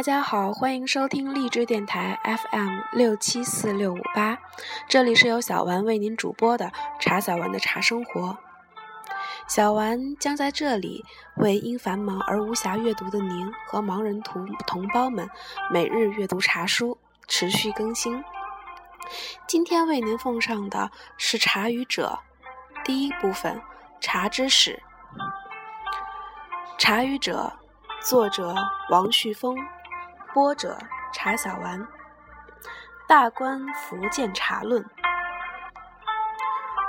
大家好，欢迎收听励志电台 FM 六七四六五八，这里是由小丸为您主播的茶小丸的茶生活。小丸将在这里为因繁忙而无暇阅读的您和盲人同同胞们每日阅读茶书，持续更新。今天为您奉上的是《茶语者》第一部分《茶之史》。《茶语者》作者王旭峰，播者查小丸。大观福建茶论。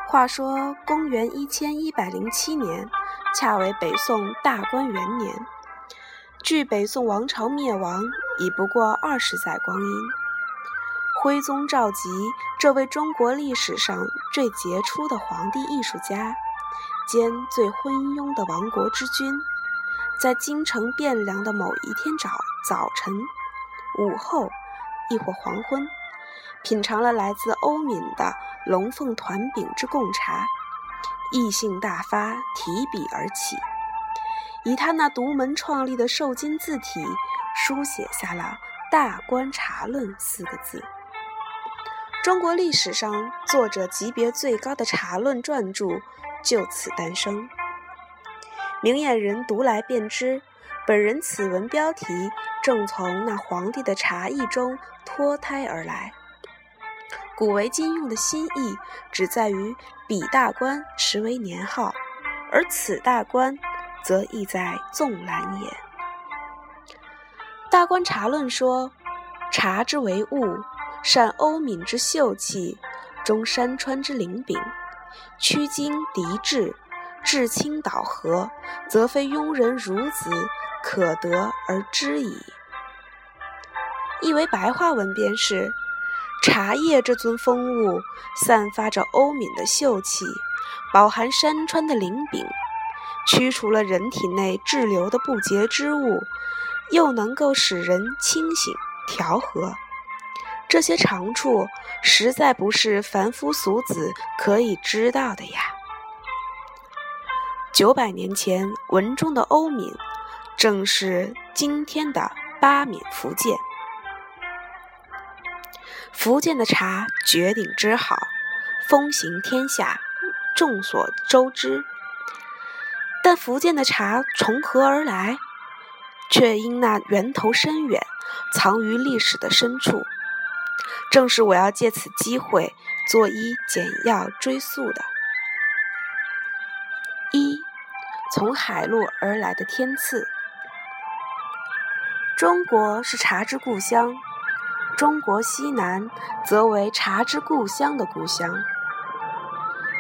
话说公元一千一百零七年，恰为北宋大观元年，距北宋王朝灭亡已不过二十载光阴。徽宗赵佶这位中国历史上最杰出的皇帝艺术家，兼最昏庸的亡国之君。在京城汴梁的某一天早早晨、午后，亦或黄昏，品尝了来自欧闽的龙凤团饼之贡茶，意兴大发，提笔而起，以他那独门创立的瘦金字体，书写下了《大观茶论》四个字。中国历史上作者级别最高的茶论撰著，就此诞生。明眼人读来便知，本人此文标题正从那皇帝的茶艺中脱胎而来。古为今用的新意，只在于彼大观实为年号，而此大观则意在纵览也。《大观茶论》说：茶之为物，善欧敏之秀气，中山川之灵禀，曲经涤治。至清导和，则非庸人孺子可得而知矣。译为白话文便是：茶叶这尊风物，散发着欧敏的秀气，饱含山川的灵禀，驱除了人体内滞留的不洁之物，又能够使人清醒调和。这些长处，实在不是凡夫俗子可以知道的呀。九百年前，文中的欧闽，正是今天的巴闽福建。福建的茶绝顶之好，风行天下，众所周知。但福建的茶从何而来？却因那源头深远，藏于历史的深处。正是我要借此机会，做一简要追溯的。从海路而来的天赐。中国是茶之故乡，中国西南则为茶之故乡的故乡。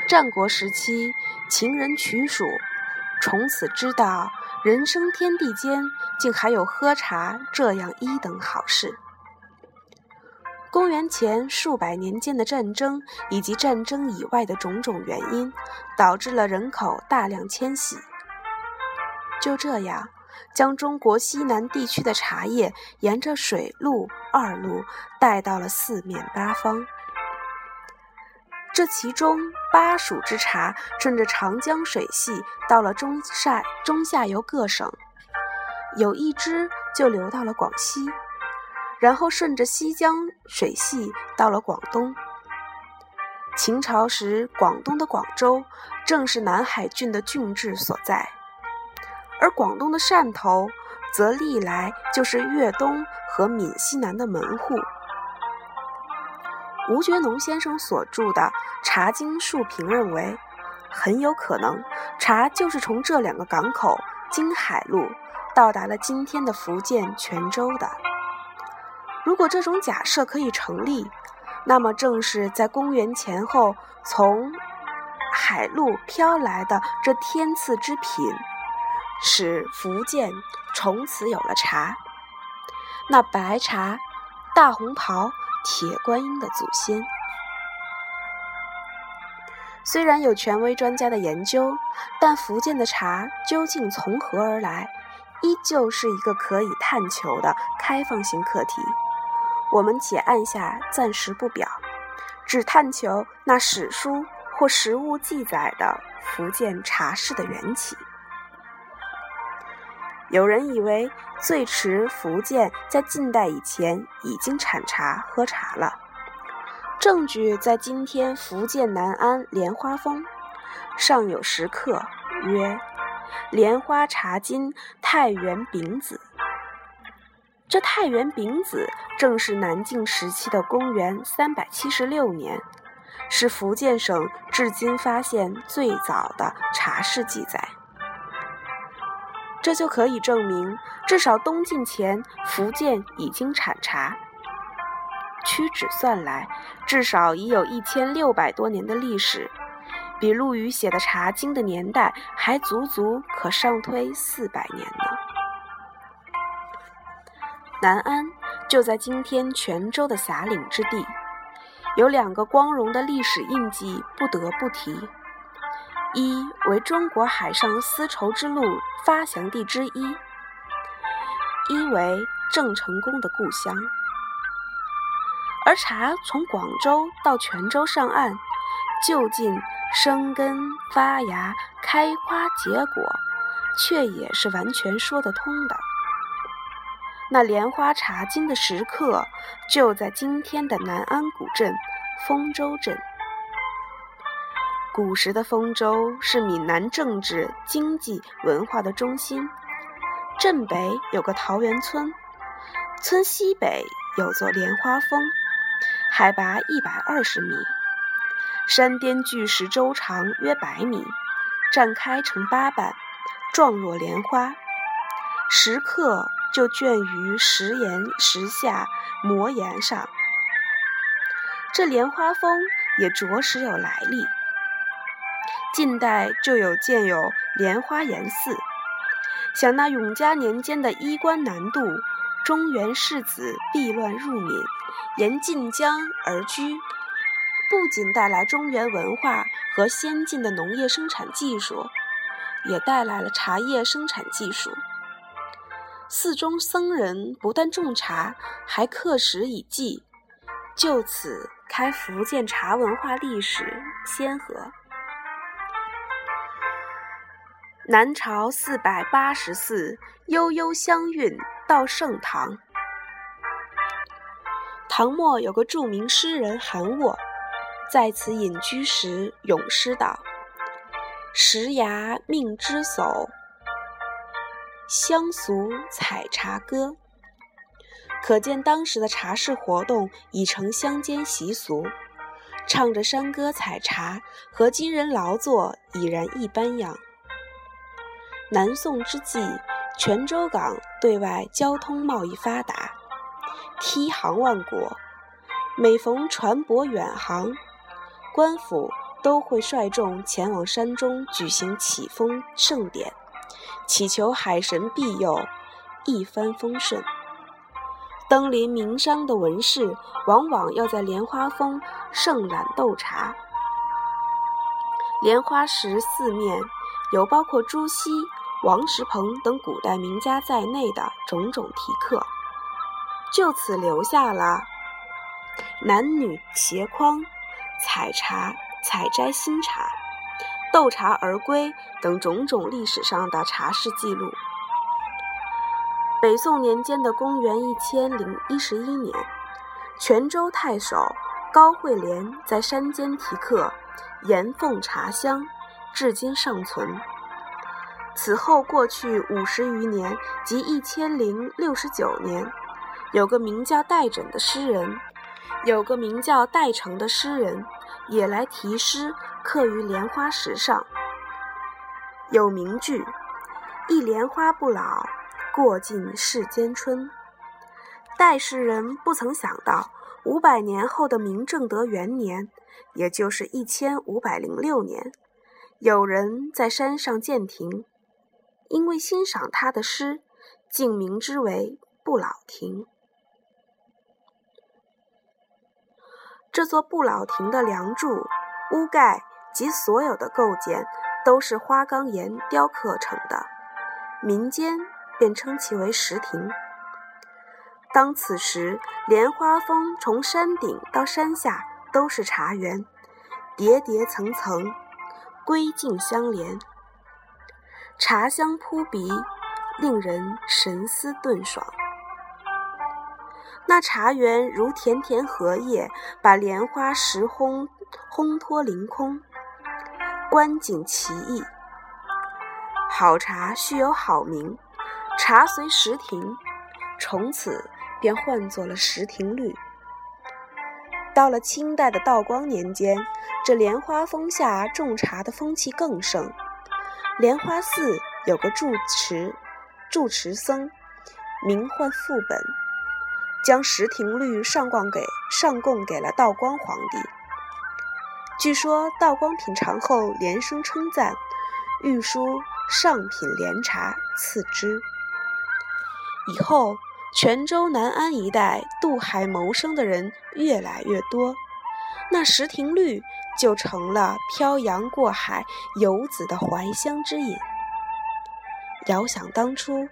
战国时期，秦人取蜀，从此知道人生天地间竟还有喝茶这样一等好事。公元前数百年间的战争以及战争以外的种种原因，导致了人口大量迁徙。就这样，将中国西南地区的茶叶沿着水路、二路带到了四面八方。这其中，巴蜀之茶顺着长江水系到了中下中下游各省，有一支就流到了广西。然后顺着西江水系到了广东。秦朝时，广东的广州正是南海郡的郡治所在，而广东的汕头则历来就是粤东和闽西南的门户。吴觉农先生所著的《茶经述评》认为，很有可能茶就是从这两个港口经海路到达了今天的福建泉州的。如果这种假设可以成立，那么正是在公元前后从海路飘来的这天赐之品，使福建从此有了茶。那白茶、大红袍、铁观音的祖先，虽然有权威专家的研究，但福建的茶究竟从何而来，依旧是一个可以探求的开放性课题。我们且按下暂时不表，只探求那史书或实物记载的福建茶室的缘起。有人以为最迟福建在近代以前已经产茶喝茶了。证据在今天福建南安莲花峰，上有石刻，曰“莲花茶金太原丙子”。这太原丙子正是南晋时期的公元三百七十六年，是福建省至今发现最早的茶室记载。这就可以证明，至少东晋前福建已经产茶。屈指算来，至少已有一千六百多年的历史，比陆羽写的《茶经》的年代还足足可上推四百年呢。南安就在今天泉州的峡岭之地，有两个光荣的历史印记不得不提：一为中国海上丝绸之路发祥地之一；一为郑成功的故乡。而茶从广州到泉州上岸，就近生根发芽、开花结果，却也是完全说得通的。那莲花茶经的石刻就在今天的南安古镇丰州镇。古时的丰州是闽南政治、经济、文化的中心。镇北有个桃源村，村西北有座莲花峰，海拔一百二十米，山巅巨石周长约百米，绽开成八瓣，状若莲花。石刻。就镌于石岩石下磨岩上，这莲花峰也着实有来历。近代就有建有莲花岩寺，想那永嘉年间的衣冠南渡，中原士子避乱入闽，沿晋江而居，不仅带来中原文化和先进的农业生产技术，也带来了茶叶生产技术。寺中僧人不但种茶，还刻石以记，就此开福建茶文化历史先河。南朝四百八十寺，悠悠香韵到盛唐。唐末有个著名诗人韩沃，在此隐居时咏诗道：“石崖命之叟。”乡俗采茶歌，可见当时的茶室活动已成乡间习俗，唱着山歌采茶，和今人劳作已然一般样。南宋之际，泉州港对外交通贸易发达，梯航万国，每逢船舶远航，官府都会率众前往山中举行起风盛典。祈求海神庇佑，一帆风顺。登临名山的文士，往往要在莲花峰盛览斗茶。莲花石四面有包括朱熹、王石鹏等古代名家在内的种种题刻，就此留下了男女携筐采茶、采摘新茶。斗茶而归等种种历史上的茶事记录。北宋年间的公元一千零一十一年，泉州太守高惠廉在山间题刻“岩凤茶香”，至今尚存。此后过去五十余年，即一千零六十九年，有个名叫戴枕的诗人，有个名叫戴成的诗人。也来题诗，刻于莲花石上。有名句：“一莲花不老，过尽世间春。”戴诗人不曾想到，五百年后的明正德元年，也就是一千五百零六年，有人在山上建亭，因为欣赏他的诗，竟名之为不老亭。这座不老亭的梁柱、屋盖及所有的构件都是花岗岩雕刻成的，民间便称其为石亭。当此时，莲花峰从山顶到山下都是茶园，叠叠层层，归径相连，茶香扑鼻，令人神思顿爽。那茶园如田田荷叶，把莲花石烘烘托凌空，观景奇异。好茶须有好名，茶随石亭，从此便唤作了石亭绿。到了清代的道光年间，这莲花峰下种茶的风气更盛。莲花寺有个住持，住持僧，名唤副本。将石亭绿上供给上供给了道光皇帝。据说道光品尝后连声称赞，御书上品莲茶赐之。以后泉州南安一带渡海谋生的人越来越多，那石亭绿就成了漂洋过海游子的怀乡之饮。遥想当初，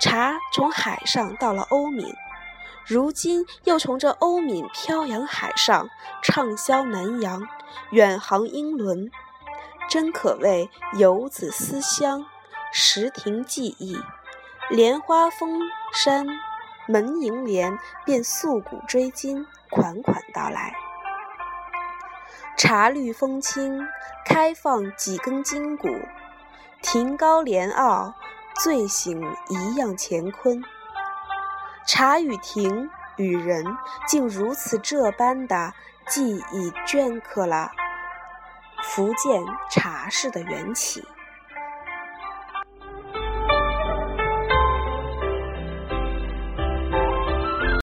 茶从海上到了欧闽。如今又从这欧闽漂洋海上，畅销南洋，远航英伦，真可谓游子思乡，时停记忆。莲花峰山门楹联，便溯古追今，款款到来。茶绿风轻，开放几根筋骨，亭高莲傲，醉醒一样乾坤。茶与亭与人，竟如此这般的记忆镌刻了福建茶事的缘起。